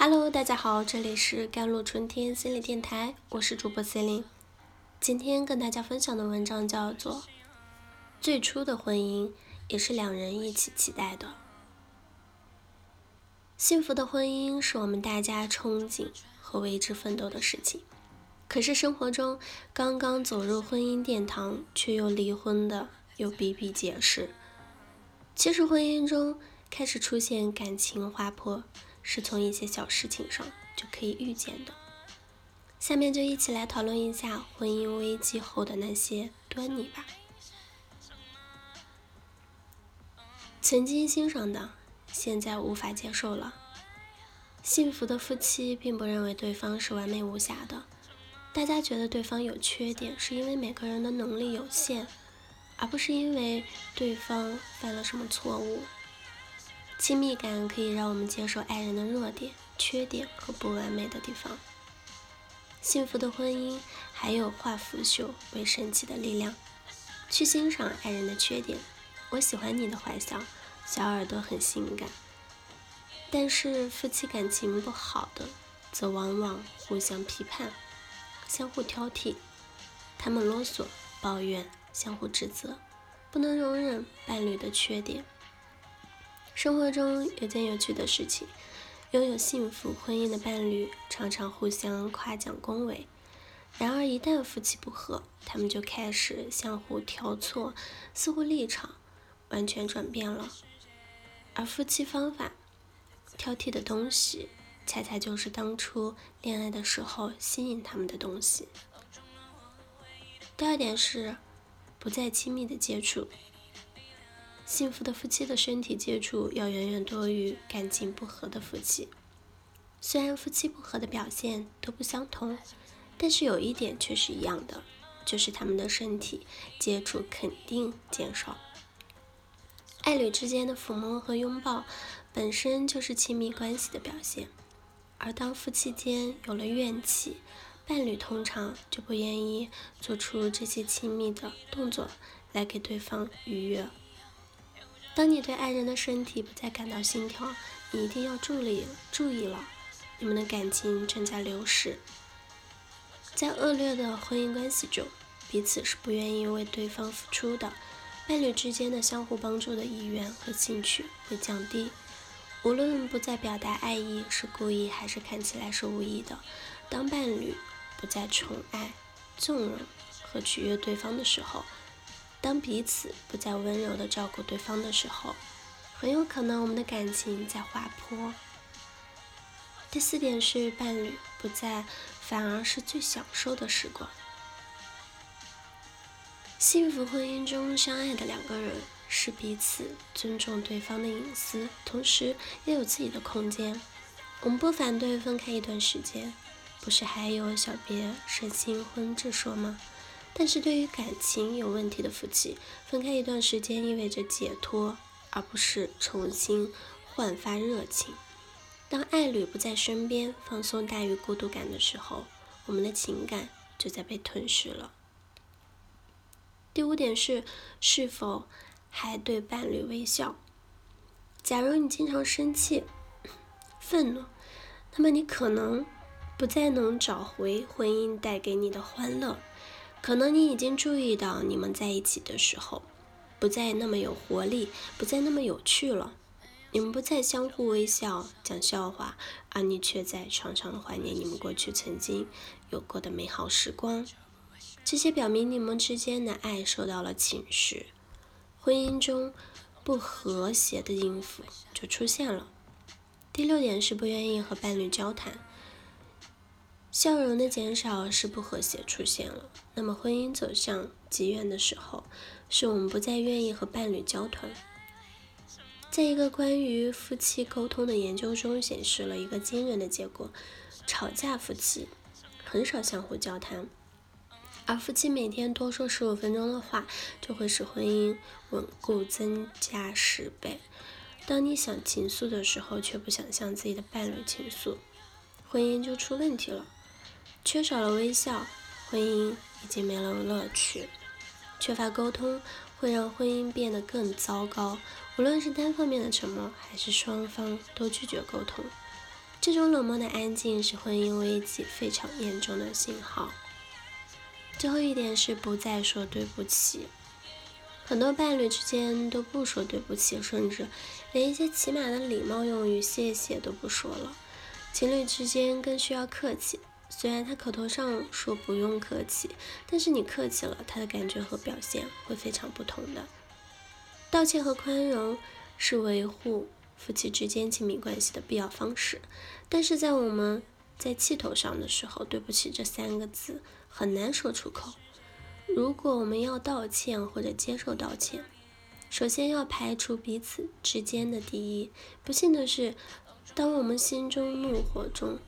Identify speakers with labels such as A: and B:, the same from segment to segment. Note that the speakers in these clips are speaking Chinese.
A: Hello，大家好，这里是甘露春天心理电台，我是主播 c e l i n e 今天跟大家分享的文章叫做《最初的婚姻也是两人一起期待的》。幸福的婚姻是我们大家憧憬和为之奋斗的事情，可是生活中刚刚走入婚姻殿堂却又离婚的又比比皆是。其实婚姻中开始出现感情滑坡。是从一些小事情上就可以预见的。下面就一起来讨论一下婚姻危机后的那些端倪吧。曾经欣赏的，现在无法接受了。幸福的夫妻并不认为对方是完美无瑕的，大家觉得对方有缺点，是因为每个人的能力有限，而不是因为对方犯了什么错误。亲密感可以让我们接受爱人的弱点、缺点和不完美的地方。幸福的婚姻还有化腐朽为神奇的力量。去欣赏爱人的缺点，我喜欢你的坏笑，小耳朵很性感。但是夫妻感情不好的，则往往互相批判、相互挑剔，他们啰嗦、抱怨、相互指责，不能容忍伴侣的缺点。生活中有件有趣的事情，拥有幸福婚姻的伴侣常常互相夸奖恭维。然而，一旦夫妻不和，他们就开始相互挑错，似乎立场完全转变了。而夫妻方法挑剔的东西，恰恰就是当初恋爱的时候吸引他们的东西。第二点是，不再亲密的接触。幸福的夫妻的身体接触要远远多于感情不和的夫妻。虽然夫妻不和的表现都不相同，但是有一点却是一样的，就是他们的身体接触肯定减少。爱侣之间的抚摸和拥抱本身就是亲密关系的表现，而当夫妻间有了怨气，伴侣通常就不愿意做出这些亲密的动作来给对方愉悦。当你对爱人的身体不再感到心跳，你一定要注意注意了，你们的感情正在流逝。在恶劣的婚姻关系中，彼此是不愿意为对方付出的，伴侣之间的相互帮助的意愿和兴趣会降低。无论不再表达爱意是故意还是看起来是无意的，当伴侣不再宠爱、纵容和取悦对方的时候。当彼此不再温柔的照顾对方的时候，很有可能我们的感情在滑坡。第四点是伴侣不在，反而是最享受的时光。幸福婚姻中相爱的两个人是彼此尊重对方的隐私，同时也有自己的空间。我们不反对分开一段时间，不是还有小别胜新婚之说吗？但是对于感情有问题的夫妻，分开一段时间意味着解脱，而不是重新焕发热情。当爱侣不在身边，放松大于孤独感的时候，我们的情感就在被吞噬了。第五点是，是否还对伴侣微笑？假如你经常生气、愤怒，那么你可能不再能找回婚姻带给你的欢乐。可能你已经注意到，你们在一起的时候，不再那么有活力，不再那么有趣了。你们不再相互微笑、讲笑话，而你却在常常怀念你们过去曾经有过的美好时光。这些表明你们之间的爱受到了侵蚀，婚姻中不和谐的音符就出现了。第六点是不愿意和伴侣交谈。笑容的减少是不和谐出现了。那么婚姻走向极远的时候，是我们不再愿意和伴侣交谈。在一个关于夫妻沟通的研究中，显示了一个惊人的结果：吵架夫妻很少相互交谈，而夫妻每天多说十五分钟的话，就会使婚姻稳固增加十倍。当你想倾诉的时候，却不想向自己的伴侣倾诉，婚姻就出问题了。缺少了微笑，婚姻已经没了乐趣；缺乏沟通，会让婚姻变得更糟糕。无论是单方面的沉默，还是双方都拒绝沟通，这种冷漠的安静是婚姻危机非常严重的信号。最后一点是不再说对不起。很多伴侣之间都不说对不起，甚至连一些起码的礼貌用语“谢谢”都不说了。情侣之间更需要客气。虽然他口头上说不用客气，但是你客气了，他的感觉和表现会非常不同的。道歉和宽容是维护夫妻之间亲密关系的必要方式，但是在我们在气头上的时候，对不起这三个字很难说出口。如果我们要道歉或者接受道歉，首先要排除彼此之间的敌意。不幸的是，当我们心中怒火中。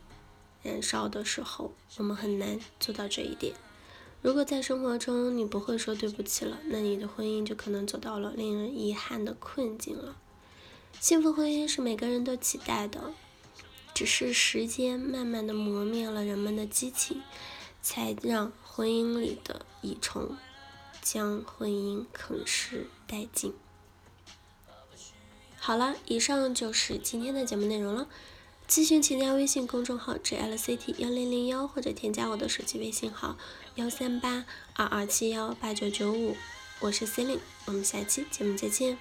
A: 燃烧的时候，我们很难做到这一点。如果在生活中你不会说对不起了，那你的婚姻就可能走到了令人遗憾的困境了。幸福婚姻是每个人都期待的，只是时间慢慢的磨灭了人们的激情，才让婚姻里的蚁虫将婚姻啃食殆尽。好了，以上就是今天的节目内容了。咨询请加微信公众号 jlct 幺零零幺，或者添加我的手机微信号幺三八二二七幺八九九五，我是 c e l i n e 我们下期节目再见。